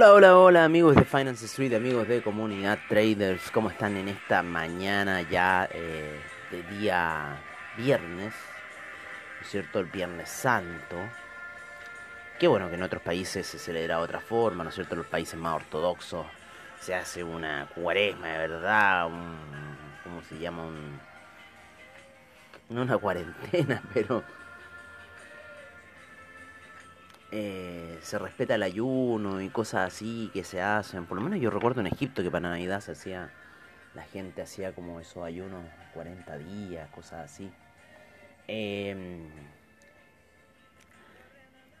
Hola, hola, hola amigos de Finance Street, amigos de Comunidad Traders, ¿cómo están en esta mañana ya eh, de día viernes? ¿No es cierto? El Viernes Santo. Qué bueno que en otros países se celebra de otra forma, ¿no es cierto? En los países más ortodoxos se hace una cuaresma de verdad, un, ¿cómo se llama? Un, no una cuarentena, pero eh, se respeta el ayuno y cosas así que se hacen. Por lo menos yo recuerdo en Egipto que para Navidad se hacía, la gente hacía como esos ayunos 40 días, cosas así. Em,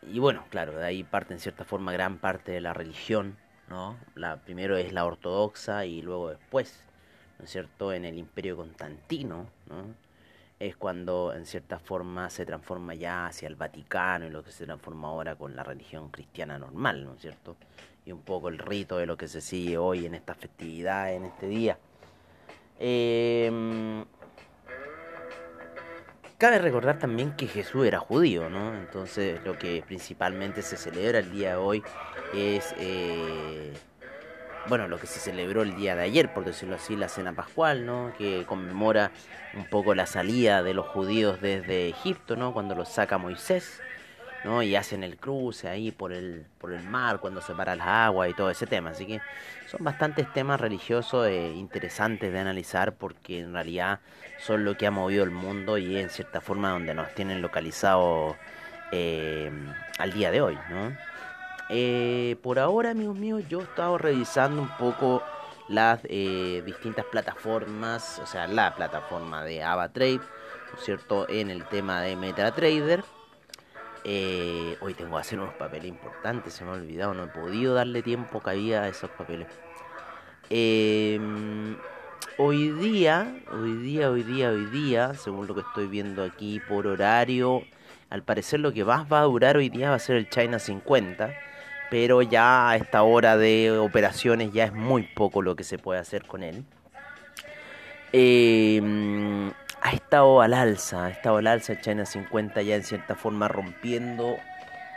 y bueno, claro, de ahí parte en cierta forma gran parte de la religión, ¿no? La, primero es la ortodoxa y luego después, ¿no es cierto?, en el imperio constantino, ¿no? Es cuando en cierta forma se transforma ya hacia el Vaticano y lo que se transforma ahora con la religión cristiana normal, ¿no es cierto? Y un poco el rito de lo que se sigue hoy en esta festividad, en este día. Em, cabe recordar también que Jesús era judío, ¿no? Entonces lo que principalmente se celebra el día de hoy es... Eh, bueno, lo que se celebró el día de ayer, por decirlo así, la cena pascual, ¿no? Que conmemora un poco la salida de los judíos desde Egipto, ¿no? Cuando los saca Moisés, ¿no? Y hacen el cruce ahí por el, por el mar, cuando se para las aguas y todo ese tema. Así que son bastantes temas religiosos e interesantes de analizar porque en realidad son lo que ha movido el mundo y en cierta forma donde nos tienen localizados eh, al día de hoy, ¿no? Eh, por ahora, amigos míos, yo he estado revisando un poco las eh, distintas plataformas, o sea, la plataforma de AvaTrade, ¿no es cierto?, en el tema de MetaTrader. Eh, hoy tengo que hacer unos papeles importantes, se me ha olvidado, no he podido darle tiempo había a esos papeles. Em, hoy día, hoy día, hoy día, hoy día, según lo que estoy viendo aquí por horario, al parecer lo que más va a durar hoy día va a ser el China 50 pero ya a esta hora de operaciones ya es muy poco lo que se puede hacer con él. Eh, ha estado al alza, ha estado al alza China 50 ya en cierta forma rompiendo,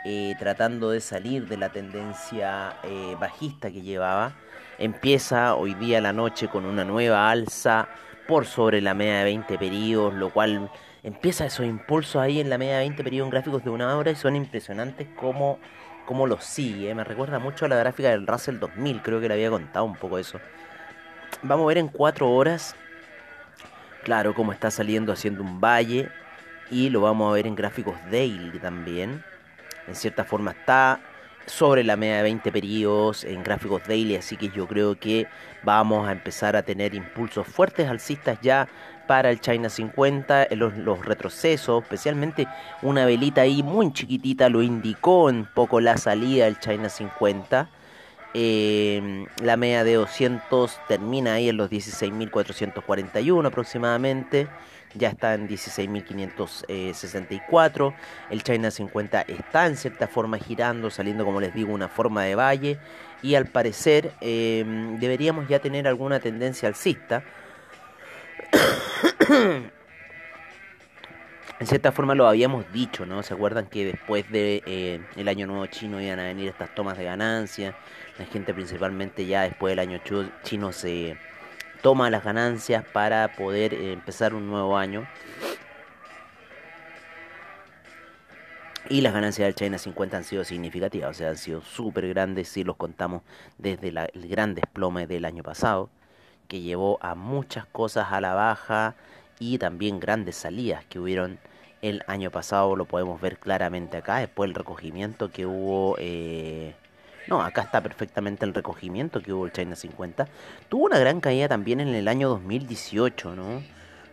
eh, tratando de salir de la tendencia eh, bajista que llevaba. Empieza hoy día la noche con una nueva alza por sobre la media de 20 periodos, lo cual empieza esos impulsos ahí en la media de 20 periodos gráficos de una hora y son impresionantes como cómo lo sigue. Me recuerda mucho a la gráfica del Russell 2000, creo que le había contado un poco eso. Vamos a ver en cuatro horas, claro, cómo está saliendo haciendo un valle. Y lo vamos a ver en gráficos daily también. En cierta forma está sobre la media de 20 periodos en gráficos daily, así que yo creo que vamos a empezar a tener impulsos fuertes alcistas ya para el China 50, los, los retrocesos, especialmente una velita ahí muy chiquitita lo indicó un poco la salida del China 50. Eh, la media de 200 termina ahí en los 16.441 aproximadamente ya está en 16.564. El China 50 está en cierta forma girando, saliendo como les digo una forma de valle y al parecer em, deberíamos ya tener alguna tendencia alcista. en cierta forma lo habíamos dicho, ¿no? ¿Se acuerdan que después de eh, año nuevo chino iban a venir estas tomas de ganancia? La gente principalmente ya después del año chino se toma las ganancias para poder eh, empezar un nuevo año. Y las ganancias del China 50 han sido significativas, o sea, han sido súper grandes si los contamos desde el gran desplome del año pasado, que llevó a muchas cosas a la baja y también grandes salidas que hubieron el año pasado, lo podemos ver claramente acá, después el recogimiento que hubo... Eh, no, acá está perfectamente el recogimiento que hubo el China 50. Tuvo una gran caída también en el año 2018, ¿no?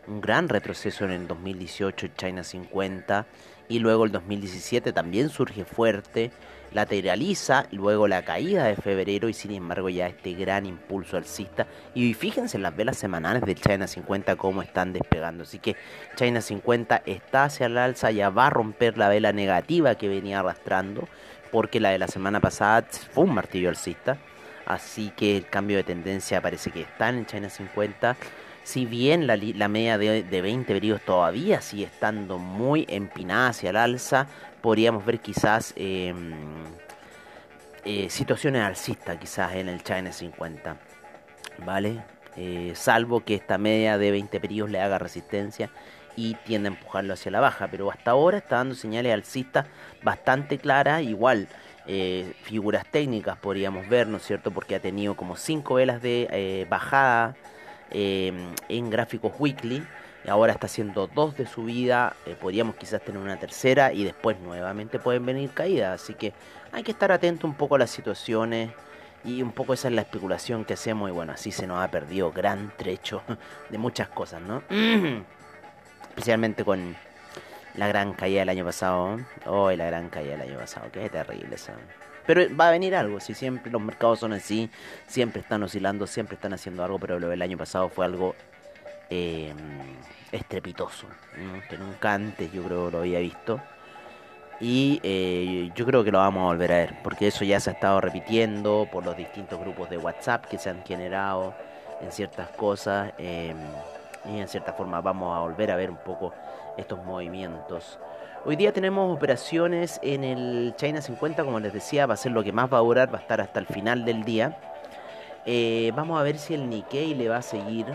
Un gran retroceso en el 2018 el China 50 y luego el 2017 también surge fuerte, lateraliza, luego la caída de febrero y sin embargo ya este gran impulso alcista. Y fíjense en las velas semanales del China 50 cómo están despegando. Así que China 50 está hacia el alza, ya va a romper la vela negativa que venía arrastrando, porque la de la semana pasada fue un martillo alcista. Así que el cambio de tendencia parece que está en el China 50 si bien la, media de, 20 periodos todavía sigue estando muy empinada hacia el alza, podríamos ver quizás em, eh, situaciones alcistas quizás en el China 50. ¿Vale? Eh, salvo que esta media de 20 periodos le haga resistencia y tiende a empujarlo hacia la baja. Pero hasta ahora está dando señales alcistas bastante claras. Igual, eh, figuras técnicas podríamos ver, ¿no es cierto? Porque ha tenido como 5 velas de bajada Em, en gráficos weekly. Y ahora está haciendo dos de subida. Eh, podríamos quizás tener una tercera y después nuevamente pueden venir caídas. Así que hay que estar atento un poco a las situaciones. Y un poco esa es la especulación que hacemos. Y bueno, así se nos ha perdido gran trecho de muchas cosas, ¿no? Especialmente con la gran caída del año pasado. Hoy la gran caída del año pasado. Qué terrible eso. Pero va a venir algo, si siempre los mercados son así, siempre están oscilando, siempre están haciendo algo, pero lo del año pasado fue algo eh, estrepitoso, que nunca antes yo creo lo había visto. Y eh, yo creo que lo vamos a volver a ver, porque eso ya se ha estado repitiendo por los distintos grupos de WhatsApp que se han generado en ciertas cosas. Eh, y en cierta forma vamos a volver a ver un poco estos movimientos Hoy día tenemos operaciones en el China 50, como les decía, va a ser lo que más va a durar, va a estar hasta el final del día. Eh, vamos a ver si el Nikkei le va a seguir.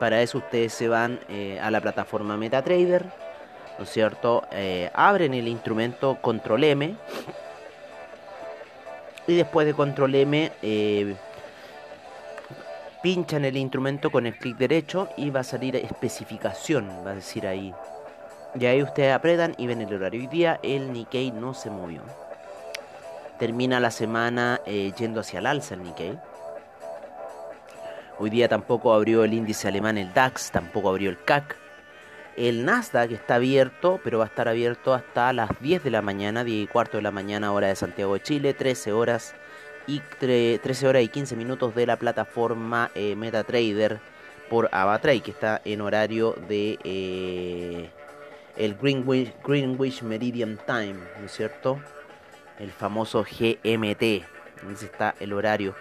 Para eso ustedes se van eh, a la plataforma MetaTrader, ¿no es cierto? Eh, abren el instrumento Control M. Y después de Control M pinchan el instrumento con el clic derecho y va a salir especificación, va a decir ahí. Y ahí ustedes apretan y ven el horario. Hoy día el Nikkei no se movió. Termina la semana eh, yendo hacia el alza el Nikkei. Hoy día tampoco abrió el índice alemán, el DAX, tampoco abrió el CAC. El Nasdaq está abierto, pero va a estar abierto hasta las 10 de la mañana, 10 y cuarto de la mañana, hora de Santiago de Chile, 13 horas y 13 horas y 15 minutos de la plataforma eh, MetaTrader por Avatrade, que está en horario de eh, el Greenwich, Greenwich Meridian Time, ¿no es cierto? El famoso GMT, ese está el horario.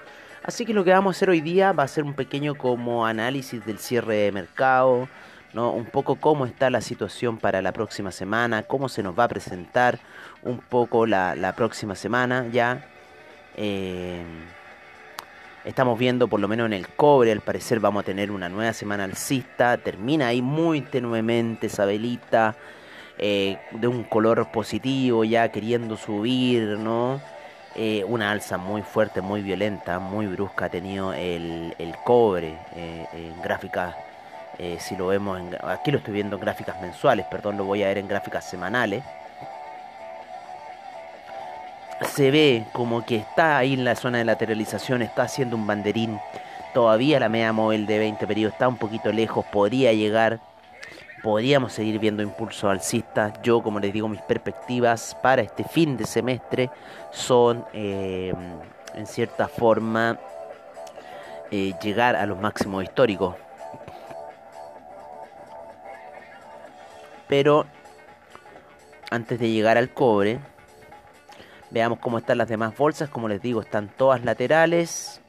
Así que lo que vamos a hacer hoy día va a ser un pequeño como análisis del cierre de mercado, ¿no? Un poco cómo está la situación para la próxima semana, cómo se nos va a presentar un poco la, la próxima semana ya. Eh, estamos viendo, por lo menos en el cobre, al parecer vamos a tener una nueva semana alcista. Termina ahí muy tenuemente esa velita eh, de un color positivo, ya queriendo subir, ¿no? Eh, una alza muy fuerte, muy violenta, muy brusca ha tenido el, cobre en gráficas. si lo vemos, en, aquí lo estoy viendo en gráficas mensuales, perdón, lo voy a ver en gráficas semanales se ve como que está ahí en la zona de lateralización, está haciendo un banderín. Todavía la media móvil de 20 periodos está un poquito lejos, podría llegar. Podríamos seguir viendo impulso alcista. Yo, como les digo, mis perspectivas para este fin de semestre son, eh, en cierta forma, eh, llegar a los máximos históricos. Pero antes de llegar al cobre, Veamos cómo están las demás bolsas. Como les digo, están todas laterales.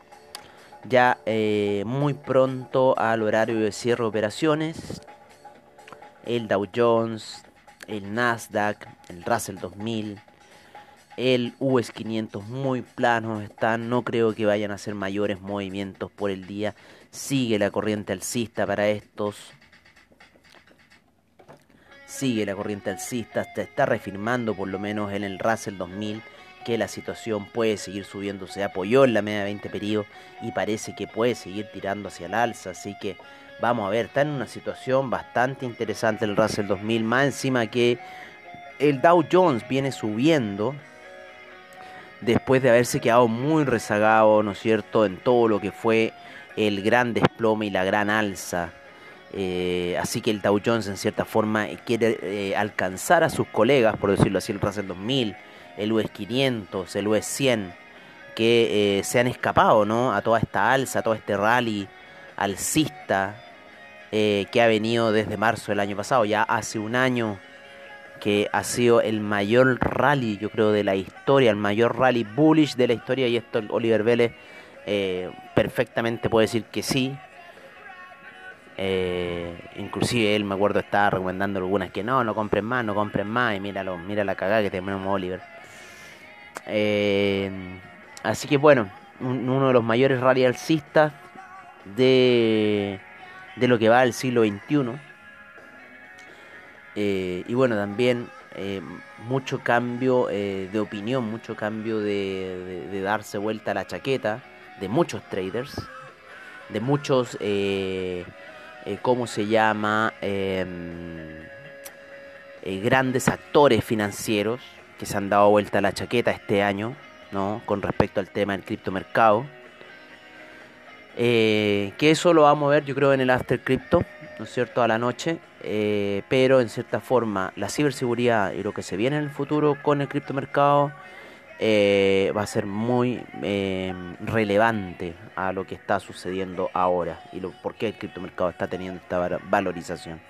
Ya eh, muy pronto al horario de cierre de operaciones. El Dow Jones, el Nasdaq, el Russell 2000, el US 500 muy planos están. No creo que vayan a hacer mayores movimientos por el día. Sigue la corriente alcista para estos. sigue la corriente alcista, se está reafirmando por lo menos en el Russell 2000 que la situación puede seguir subiendo, se apoyó en la media de 20 periodos y parece que puede seguir tirando hacia el alza, así que vamos a ver, está en una situación bastante interesante el Russell 2000, más encima que el Dow Jones viene subiendo después de haberse quedado muy rezagado, ¿no es cierto?, en todo lo que fue el gran desplome y la gran alza. Eh, así que el Dow Jones en cierta forma quiere eh, alcanzar a sus colegas, por decirlo así, el Russell 2000, el US 500, el US 100, que eh, se han escapado ¿no? a toda esta alza, a todo este rally alcista que ha venido desde marzo del año pasado, ya hace un año que ha sido el mayor rally, yo creo, de la historia, el mayor rally bullish de la historia, y esto Oliver Vélez perfectamente puede decir que sí, eh, inclusive él me acuerdo estaba recomendando algunas que no, no compren más, no compren más y míralo, mira la cagada que tenemos Oliver. Eh, así que bueno, uno de los mayores rally alcistas de, de lo que va al siglo XXI. Eh, y bueno, también mucho cambio de opinión, mucho cambio de, de, darse vuelta a la chaqueta de muchos traders, de muchos eh, ¿cómo se llama? Em, eh, grandes actores financieros se han dado vuelta la chaqueta este año, ¿no? Con respecto al tema del criptomercado. Eh, que eso lo vamos a ver yo creo en el After Crypto, ¿no es cierto?, a la noche, pero en cierta forma la ciberseguridad y lo que se viene en el futuro con el criptomercado eh, va a ser muy eh, relevante a lo que está sucediendo ahora y lo, por qué el criptomercado está teniendo esta valorización.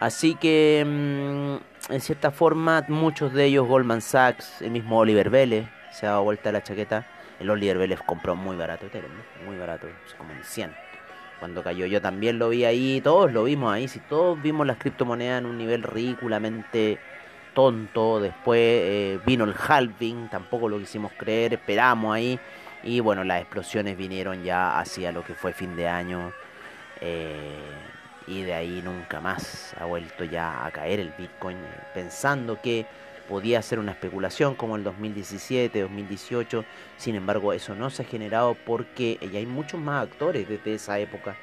Así que, mm, en cierta forma, muchos de ellos, Goldman Sachs, el mismo Oliver Vélez, se ha dado vuelta la chaqueta. El Oliver Vélez compró muy barato muy barato, como en 100. Cuando cayó yo también lo vi ahí, todos lo vimos ahí, si todos vimos las criptomonedas en un nivel ridículamente tonto. Después eh, vino el halving, tampoco lo quisimos creer, esperamos ahí. Y bueno, las explosiones vinieron ya hacia lo que fue fin de año. Eh, y de ahí nunca más ha vuelto ya a caer el Bitcoin, eh, pensando que podía ser una especulación como el 2017, 2018. Sin embargo, eso no se ha generado porque ya hay muchos más actores desde esa época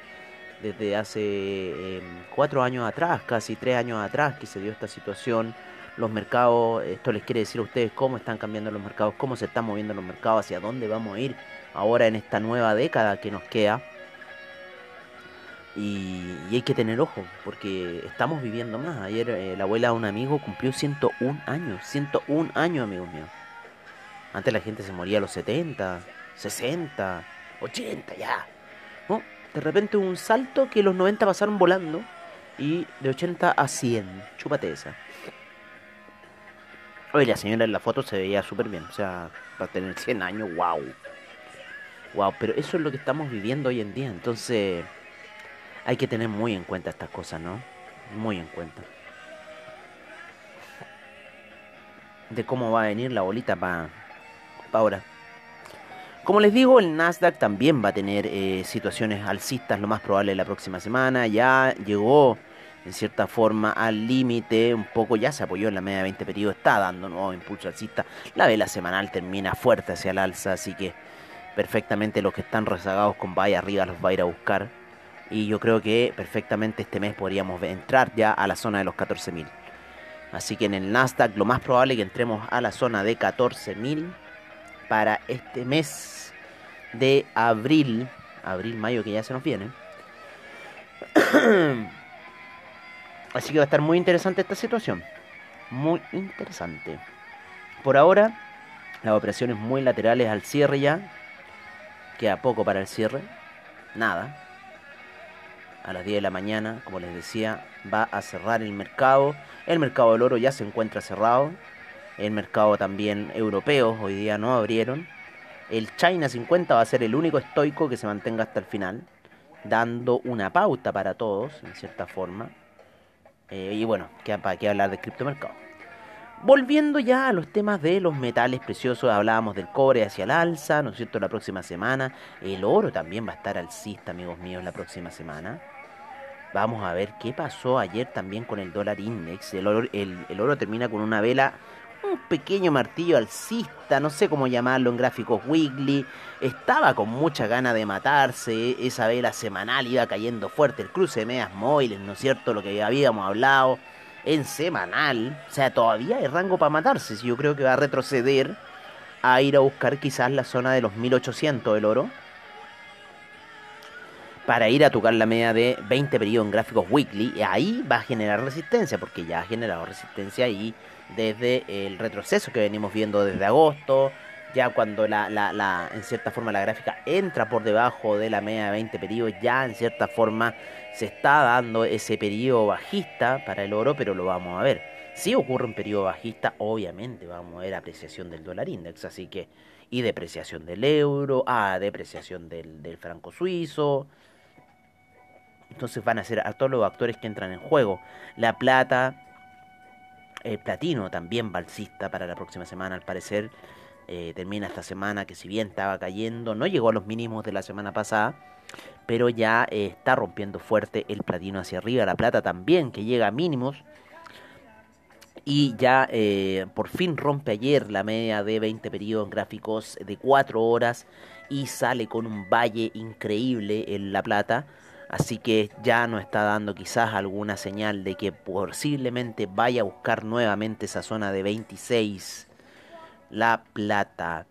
desde hace cuatro años atrás, casi tres años atrás, que se dio esta situación los mercados, esto les quiere decir a ustedes cómo están cambiando los mercados, cómo se están moviendo los mercados, hacia dónde vamos a ir ahora en esta nueva década que nos queda. Y, hay que tener ojo, porque estamos viviendo más. Ayer eh, la abuela de un amigo cumplió 101 años, 101 años, amigos míos. Antes la gente se moría a los 70, 60, 80 ya. De repente un salto que los 90 pasaron volando y de 80 a 100. Chúpate esa. Oye, la señora en la foto se veía súper bien. O sea, para tener 100 años, wow. Wow, pero eso es lo que estamos viviendo hoy en día. Entonces, hay que tener muy en cuenta estas cosas, ¿no? Muy en cuenta. De cómo va a venir la bolita para pa ahora. Como les digo, el Nasdaq también va a tener eh, situaciones alcistas lo más probable la próxima semana. Ya llegó en cierta forma al límite, un poco ya se apoyó en la media de 20 periodos, está dando nuevo impulso alcista. La vela semanal termina fuerte hacia el alza, así que perfectamente los que están rezagados con buy arriba los va a ir a buscar. Y yo creo que perfectamente este mes podríamos entrar ya a la zona de los 14.000. Así que en el Nasdaq lo más probable es que entremos a la zona de 14.000 para este mes de abril, abril-mayo que ya se nos viene. Así que va a estar muy interesante esta situación. Muy interesante. Por ahora, las operaciones muy laterales al cierre ya. Queda poco para el cierre. Nada. A las 10 de la mañana, como les decía, va a cerrar el mercado. El mercado del oro ya se encuentra cerrado. El mercado también europeo hoy día no abrieron. El China 50 va a ser el único estoico que se mantenga hasta el final, dando una pauta para todos, en cierta forma. Eh, y bueno, para qué hablar de criptomercado. Volviendo ya a los temas de los metales preciosos, hablábamos del cobre hacia el alza, ¿no es cierto? La próxima semana. El oro también va a estar alcista, amigos míos, la próxima semana. Vamos a ver qué pasó ayer también con el dólar index. El oro, el, oro termina con una vela, un pequeño martillo alcista, no sé cómo llamarlo en gráficos weekly. Estaba con mucha gana de matarse. Esa vela semanal iba cayendo fuerte. El cruce de medias móviles, ¿no es cierto? Lo que habíamos hablado en semanal. O sea, todavía hay rango para matarse. Yo creo que va a retroceder a ir a buscar quizás la zona de los 1800 el oro para ir a tocar la media de 20 periodos en gráficos weekly, y ahí va a generar resistencia, porque ya ha generado resistencia ahí desde el retroceso que venimos viendo desde agosto, ya cuando la, la, en cierta forma la gráfica entra por debajo de la media de 20 periodos, ya en cierta forma se está dando ese periodo bajista para el oro, pero lo vamos a ver. Si ocurre un periodo bajista, obviamente vamos a ver apreciación del dólar index, así que, y depreciación del euro, ah, depreciación del, del franco suizo, entonces van a ser a todos los actores que entran en juego. La plata, el platino también balsista para la próxima semana, al parecer. Eh, termina esta semana que si bien estaba cayendo, no llegó a los mínimos de la semana pasada, pero ya eh, está rompiendo fuerte el platino hacia arriba. La plata también que llega a mínimos. Y ya eh, por fin rompe ayer la media de 20 periodos gráficos de 4 horas y sale con un valle increíble en La Plata. Así que ya nos está dando quizás alguna señal de que posiblemente vaya a buscar nuevamente esa zona de 26. La plata.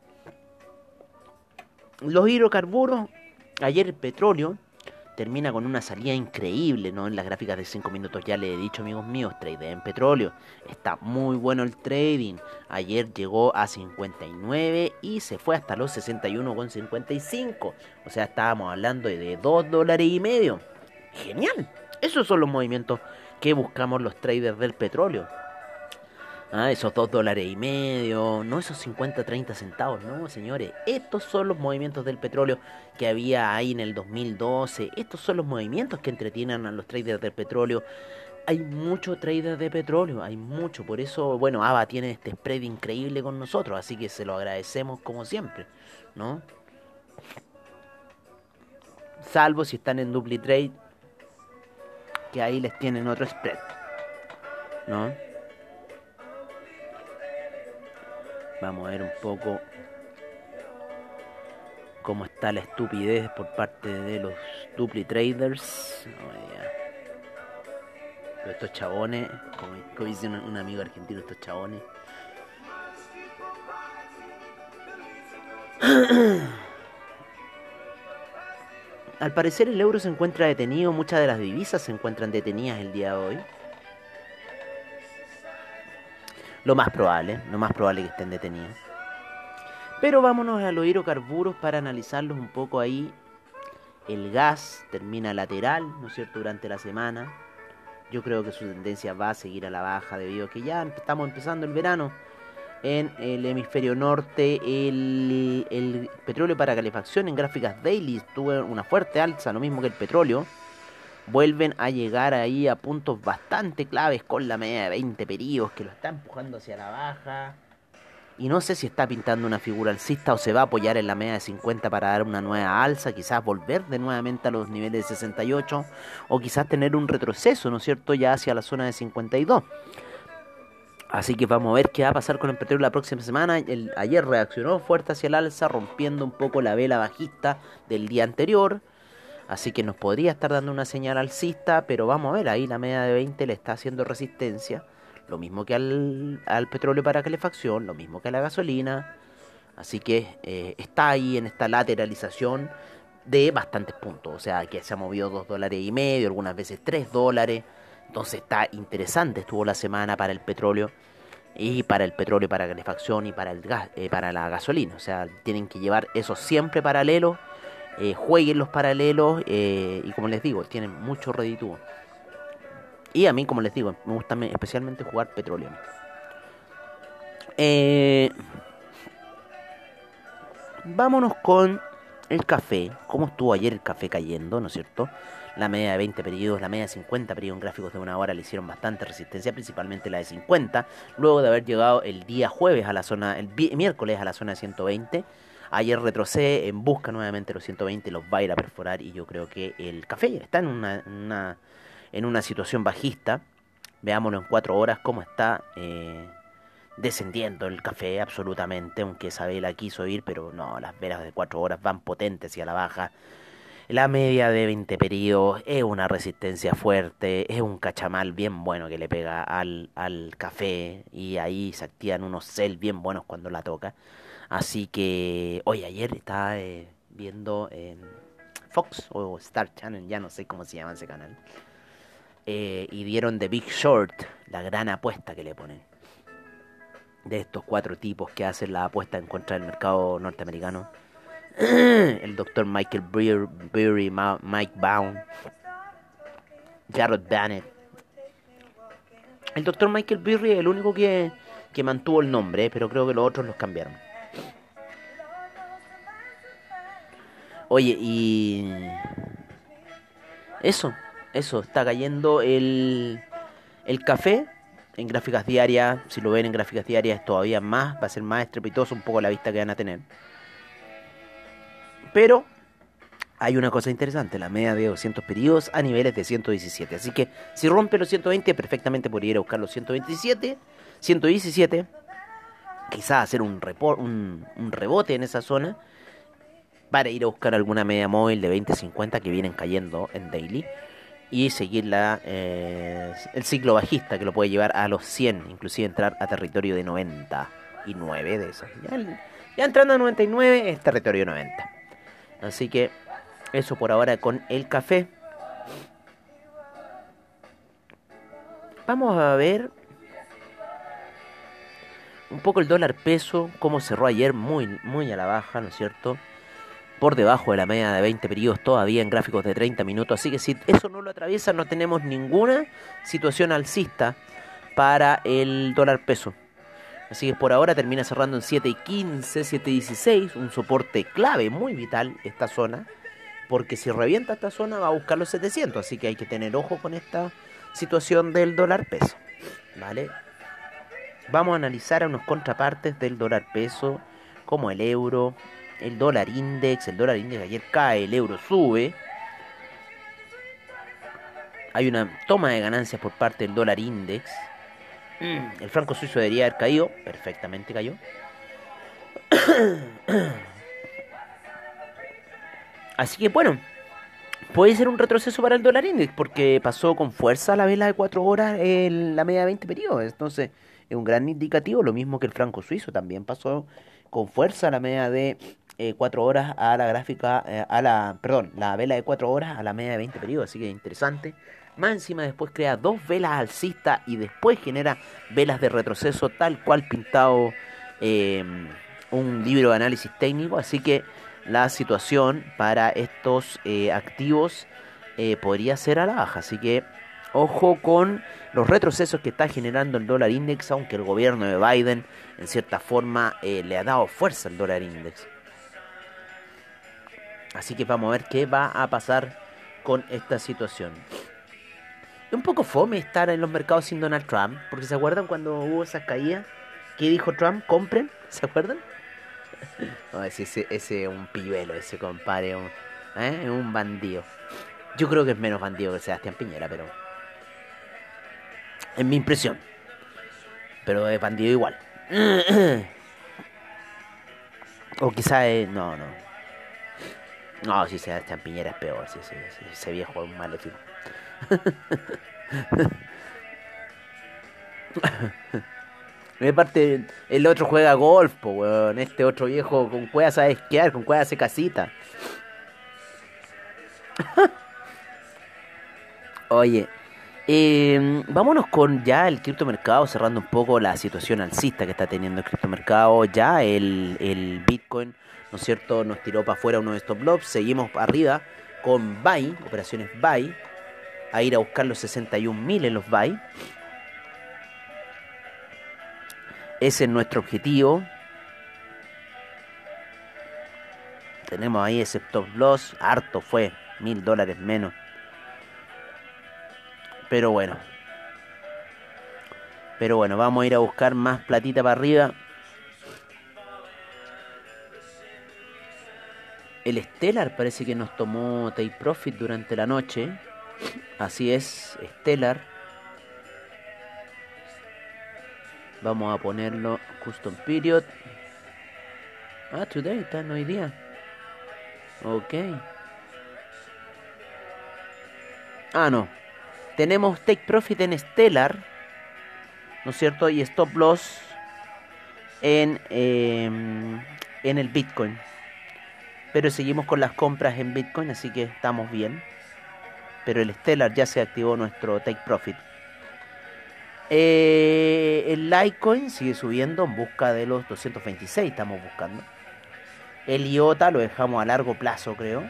Los hidrocarburos, ayer el petróleo termina con una salida increíble, ¿no? En las gráficas de 5 minutos ya le he dicho, amigos míos, trade en petróleo. Está muy bueno el trading. Ayer llegó a 59 y se fue hasta los 61,55. O sea, estábamos hablando de 2 dólares y medio. Genial. Esos son los movimientos que buscamos los traders del petróleo. Ah, esos 2 dólares y medio, no esos 50, 30 centavos, no, señores. Estos son los movimientos del petróleo que había ahí en el 2012. Estos son los movimientos que entretienen a los traders del petróleo. Hay muchos traders de petróleo, hay mucho. Por eso, bueno, ABA tiene este spread increíble con nosotros, así que se lo agradecemos como siempre, ¿no? Salvo si están en dupli trade, que ahí les tienen otro spread, ¿no? Vamos a ver un poco cómo está la estupidez por parte de los dupli traders. estos chabones, como, dice un, amigo argentino, estos chabones. Al parecer el euro se encuentra detenido, muchas de las divisas se encuentran detenidas el día de hoy. Lo más probable, lo más probable que estén detenidos. Pero vámonos a los hidrocarburos para analizarlos un poco ahí. El gas termina lateral, ¿no es cierto?, durante la semana. Yo creo que su tendencia va a seguir a la baja debido a que ya estamos empezando el verano. En el hemisferio norte, el, el petróleo para calefacción en gráficas daily tuvo una fuerte alza, lo mismo que el petróleo vuelven a llegar ahí a puntos bastante claves con la media de 20 periodos que lo está empujando hacia la baja. Y no sé si está pintando una figura alcista o se va a apoyar en la media de 50 para dar una nueva alza, quizás volver de nuevamente a los niveles de 68 o quizás tener un retroceso, ¿no es cierto?, ya hacia la zona de 52. Así que vamos a ver qué va a pasar con el petróleo la próxima semana. Ayer reaccionó fuerte hacia el alza, rompiendo un poco la vela bajista del día anterior. Así que nos podría estar dando una señal alcista, pero vamos a ver, ahí la media de 20 le está haciendo resistencia. Lo mismo que al, petróleo para calefacción, lo mismo que a la gasolina. Así que eh, está ahí en esta lateralización de bastantes puntos. O sea, que se ha movido 2 dólares y medio, algunas veces 3 dólares. Entonces está interesante, estuvo la semana para el petróleo y para el petróleo para calefacción y para el gas, eh, para la gasolina. O sea, tienen que llevar eso siempre paralelo eh, jueguen los paralelos eh, y como les digo, tienen mucho reditúo. Y a mí, como les digo, me gusta especialmente jugar petróleo. Eh, vámonos con el café. ¿Cómo estuvo ayer el café cayendo, no es cierto? La media de 20 periodos, la media de 50 periodos en gráficos de una hora le hicieron bastante resistencia, principalmente la de 50, luego de haber llegado el día jueves a la zona, el miércoles a la zona de 120 Ayer retrocede en busca nuevamente los 120, los va a ir a perforar y yo creo que el café está en una, en una situación bajista. Veámoslo en cuatro horas cómo está eh, descendiendo el café absolutamente, aunque esa vela quiso ir, pero no, las velas de cuatro horas van potentes y a la baja. La media de 20 periodos es una resistencia fuerte, es un cachamal bien bueno que le pega al, al café y ahí se activan unos cel bien buenos cuando la toca. Así que, hoy ayer estaba eh, viendo en Fox o Star Channel, ya no sé cómo se llama ese canal, eh, y dieron The Big Short, la gran apuesta que le ponen. De estos cuatro tipos que hacen la apuesta en contra del mercado norteamericano. El doctor Michael Beery, Mike Baum, Jared Bennett. El doctor Michael Beery es el único que, que mantuvo el nombre, pero creo que los otros los cambiaron. Oye, y... Eso, eso, está cayendo el, el café en gráficas diarias. Si lo ven en gráficas diarias todavía más, va a ser más estrepitoso un poco la vista que van a tener. Pero hay una cosa interesante, la media de 200 periodos a niveles de 117. Así que si rompe los 120, perfectamente podría ir a buscar los 127, 117. Quizás hacer un, un, un rebote en esa zona para ir a buscar alguna media móvil de 20-50 que vienen cayendo en daily y seguir la, eh, el ciclo bajista que lo puede llevar a los 100, inclusive entrar a territorio de 99 de esos. Ya, entrando a 99 es territorio 90. Así que eso por ahora con el café. Vamos a ver un poco el dólar peso, cómo cerró ayer muy, muy a la baja, ¿no es cierto? por debajo de la media de 20 periodos todavía en gráficos de 30 minutos. Así que si eso no lo atraviesa, no tenemos ninguna situación alcista para el dólar peso. Así que por ahora termina cerrando en 7.15, 7.16, un soporte clave, muy vital esta zona, porque si revienta esta zona va a buscar los 700, así que hay que tener ojo con esta situación del dólar peso. ¿Vale? Vamos a analizar a unos contrapartes del dólar peso, como el euro, el dólar index, el dólar index ayer cae, el euro sube. Hay una toma de ganancias por parte del dólar index. Mm. El franco suizo debería haber caído, perfectamente cayó. Así que bueno, puede ser un retroceso para el dólar index porque pasó con fuerza la vela de 4 horas en la media de 20 periodos. Entonces es un gran indicativo, lo mismo que el franco suizo también pasó con fuerza la media de eh, 4 horas a la gráfica, eh, a la, perdón, la vela de 4 horas a la media de 20 periodos, así que interesante. Más encima después crea dos velas alcistas y después genera velas de retroceso tal cual pintado em, un libro de análisis técnico, así que la situación para estos eh, activos eh, podría ser a la baja, así que ojo con los retrocesos que está generando el dólar index, aunque el gobierno de Biden en cierta forma le ha dado fuerza al dólar index. Así que vamos a ver qué va a pasar con esta situación. Es un poco fome estar en los mercados sin Donald Trump, porque se acuerdan cuando hubo esas caídas ¿Qué dijo Trump, compren, ¿se acuerdan? No, ese, es un pibelo, ese compadre, un, ¿eh? un bandido. Yo creo que es menos bandido que Sebastián Piñera, pero... Es mi impresión. Pero es bandido igual. o quizá es... No, no. No, si Sebastián Piñera es peor, sí, sí, ese viejo es un maléfico. Me parte, el otro juega golf, po, weón. Este otro viejo con cueva sabe esquiar, con cueva hace casita. Oye, eh, vámonos con ya el criptomercado, cerrando un poco la situación alcista que está teniendo el criptomercado. Ya el, el Bitcoin ¿no es cierto? Nos tiró para afuera uno de estos blobs, seguimos arriba con buy, operaciones buy, a ir a buscar los 61.000 en los buy. Ese es nuestro objetivo. Tenemos ahí ese stop loss, harto fue, mil dólares menos. Pero bueno. Pero bueno, vamos a ir a buscar más platita para arriba. El Stellar parece que nos tomó take profit durante la noche. Así es, Stellar. Vamos a ponerlo custom period. Ah, today, está no hoy día. Ok. Ah, no. Tenemos take profit en Stellar. ¿No es cierto? Y stop loss en, em, en el Bitcoin. Pero seguimos con las compras en Bitcoin, así que estamos bien. Pero el Stellar ya se activó nuestro take profit. Eh, el Litecoin sigue subiendo en busca de los 226, estamos buscando. El IOTA lo dejamos a largo plazo, creo.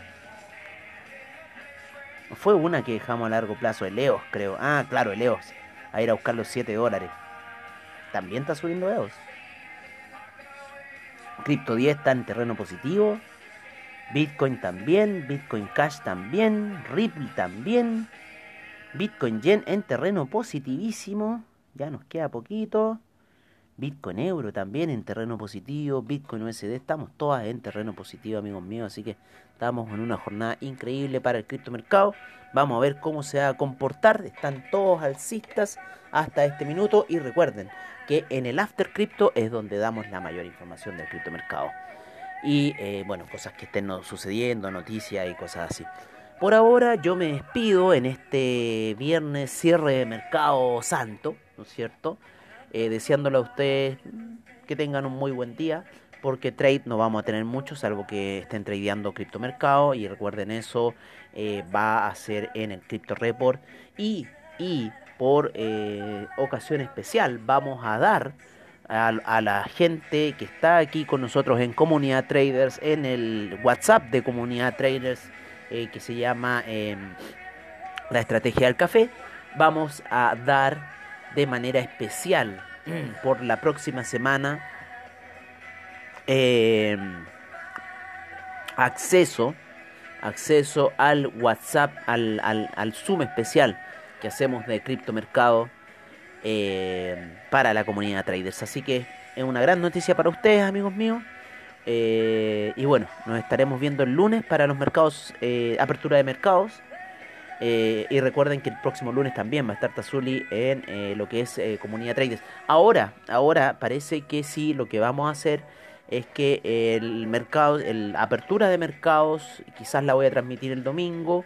Fue una que dejamos a largo plazo, el EOS, creo. Ah, claro, el EOS. A ir a buscar los 7 dólares. También está subiendo EOS. Crypto 10 está en terreno positivo. Bitcoin también. Bitcoin Cash también. Ripple también. Bitcoin Yen en terreno positivísimo. Ya nos queda poquito. Bitcoin Euro también en terreno positivo, Bitcoin USD, estamos todas en terreno positivo, amigos míos, así que estamos en una jornada increíble para el criptomercado. Vamos a ver cómo se va a comportar, están todos alcistas hasta este minuto y recuerden que en el After Crypto es donde damos la mayor información del criptomercado. Y eh, bueno, cosas que estén sucediendo, noticias y cosas así. Por ahora yo me despido en este viernes cierre de mercado santo, ¿no es cierto? Eh, deseándole a ustedes que tengan un muy buen día, porque trade no vamos a tener mucho, salvo que estén tradeando criptomercado, y recuerden eso, eh, va a ser en el Crypto Report, y, y por ocasión especial vamos a dar a, la gente que está aquí con nosotros en Comunidad Traders, en el WhatsApp de Comunidad Traders, que se llama em, La Estrategia del Café, vamos a dar de manera especial por la próxima semana em, acceso acceso al WhatsApp al, al, Zoom especial que hacemos de criptomercado eh, para la comunidad traders así que es una gran noticia para ustedes amigos míos eh, y bueno nos estaremos viendo el lunes para los mercados eh, apertura de mercados eh, y recuerden que el próximo lunes también va a estar Tazuli en eh, lo que es eh, Comunidad Traders. Ahora, ahora parece que sí, lo que vamos a hacer es que el mercado, la apertura de mercados, quizás la voy a transmitir el domingo.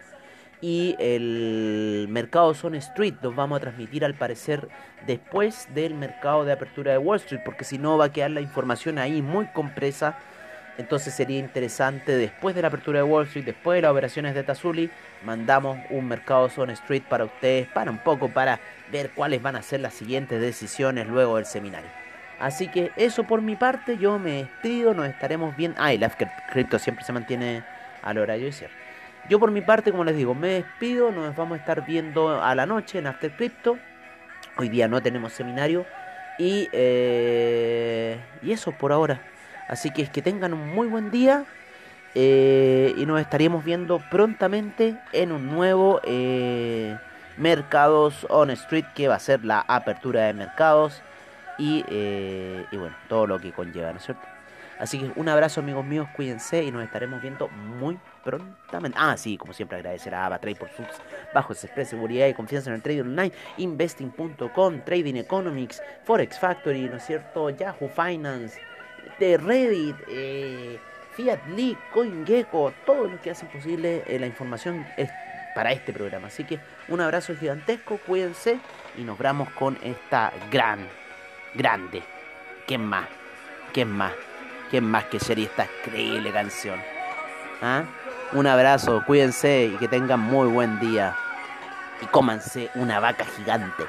Y el mercado Zone Street los vamos a transmitir al parecer después del mercado de apertura de Wall Street, porque si no va a quedar la información ahí muy compresa entonces sería interesante después de la apertura de Wall Street, después de las operaciones de Tazuli, mandamos un mercado Zone Street para ustedes, para un poco, para ver cuáles van a ser las siguientes decisiones luego del seminario. Así que eso por mi parte, yo me despido, nos estaremos viendo. Ah, el After Crypto siempre se mantiene al horario de cierre. Yo por mi parte, como les digo, me despido, nos vamos a estar viendo a la noche en After Crypto. Hoy día no tenemos seminario. Y, eh, y eso por ahora. Así que es que tengan un muy buen día eh, y nos estaríamos viendo prontamente en un nuevo eh, Mercados on Street que va a ser la apertura de mercados y, y bueno, todo lo que conlleva, ¿no es cierto? Así que un abrazo amigos míos, cuídense y nos estaremos viendo muy prontamente. Ah, sí, como siempre agradecer a AvaTrade por sus bajos express, seguridad y confianza en el trading online, investing.com, Trading Economics, Forex Factory, ¿no es cierto? Yahoo Finance de Reddit, eh, Fiat League, CoinGecko, todo lo que hace posible eh, la información para este programa. Así que un abrazo gigantesco, cuídense y nos vemos con esta gran, grande. ¿Quién más? ¿Quién más? ¿Quién más que sería esta increíble canción? ¿Ah? Un abrazo, cuídense y que tengan muy buen día. Y cómanse una vaca gigante.